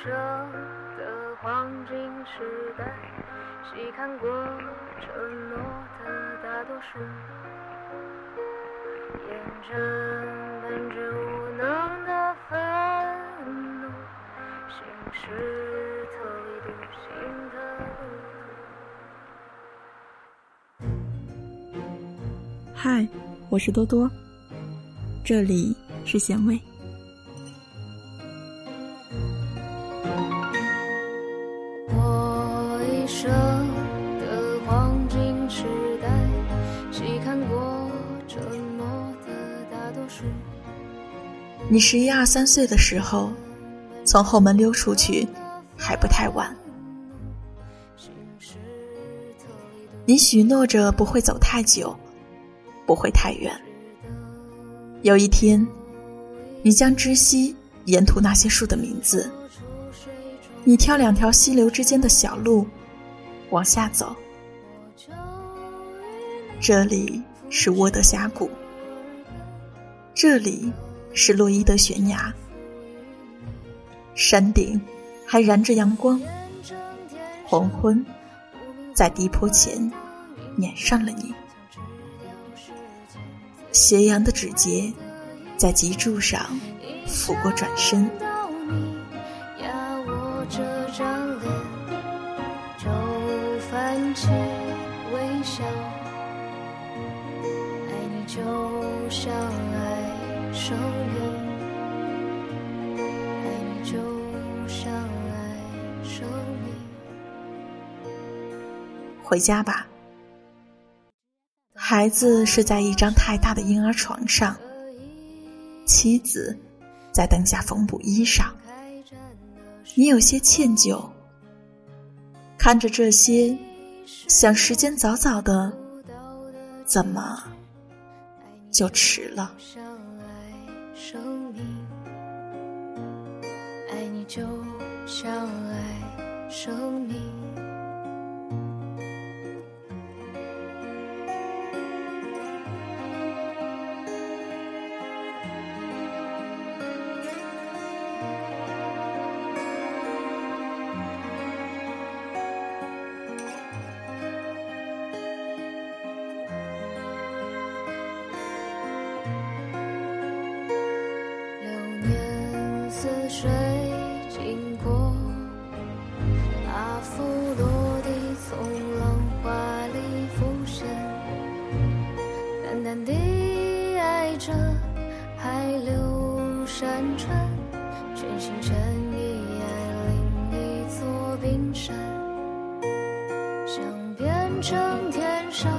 生的黄金时代，细看过承诺的大多数，眼睁瞪着无能的愤怒，心事特立独行的。嗨，我是多多，这里是咸味。你十一二三岁的时候，从后门溜出去，还不太晚。你许诺着不会走太久，不会太远。有一天，你将知悉沿途那些树的名字。你挑两条溪流之间的小路，往下走。这里是沃德峡谷，这里是洛伊德悬崖，山顶还燃着阳光。黄昏在低坡前撵上了你，斜阳的指节在脊柱上拂过，转身。微笑，爱你就像爱爱就像爱生命。回家吧，孩子睡在一张太大的婴儿床上，妻子在灯下缝补衣裳。你有些歉疚，看着这些，想时间早早的，怎么就迟了？生命爱你就像爱生命。水经过，阿芙落地从浪花里浮现，淡淡地爱着海流山川，全心全意爱另一座冰山，想变成天上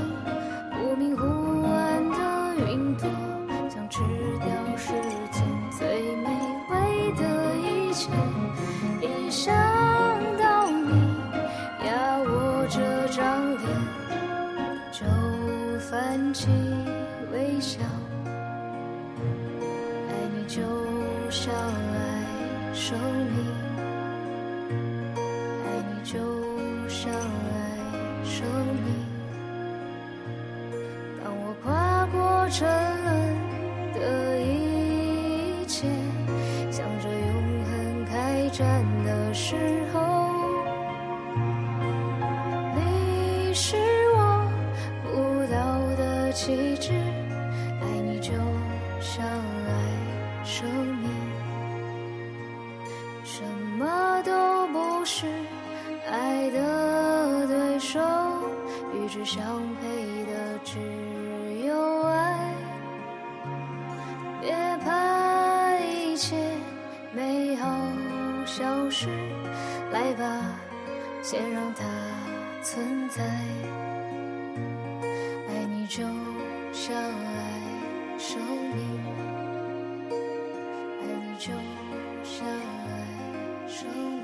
就像爱生命，爱你就像爱生命。当我跨过沉沦的一切。向着永恒开战的时候，你是我不到的旗帜，爱你就像生命，什么都不是爱的对手，与之相配的只有爱，别怕一切。美好消失，来吧，先让它存在。爱你就像爱生命。收下来，收你；